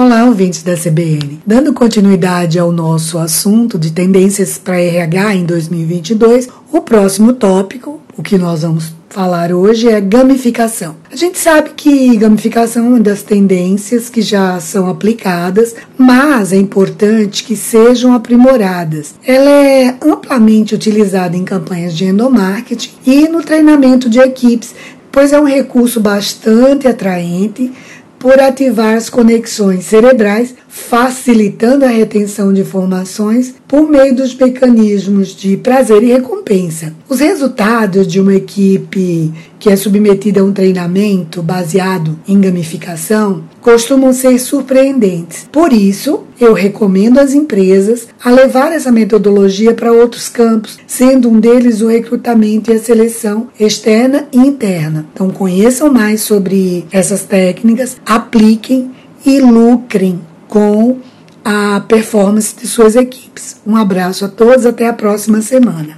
Olá, ouvintes da CBN. Dando continuidade ao nosso assunto de tendências para RH em 2022, o próximo tópico, o que nós vamos falar hoje é gamificação. A gente sabe que gamificação é uma das tendências que já são aplicadas, mas é importante que sejam aprimoradas. Ela é amplamente utilizada em campanhas de endomarketing e no treinamento de equipes, pois é um recurso bastante atraente por ativar as conexões cerebrais, facilitando a retenção de informações por meio dos mecanismos de prazer e recompensa. Os resultados de uma equipe que é submetida a um treinamento baseado em gamificação costumam ser surpreendentes. Por isso, eu recomendo às empresas a levar essa metodologia para outros campos, sendo um deles o recrutamento e a seleção externa e interna. Então, conheçam mais sobre essas técnicas, apliquem e lucrem com a performance de suas equipes. Um abraço a todos, até a próxima semana.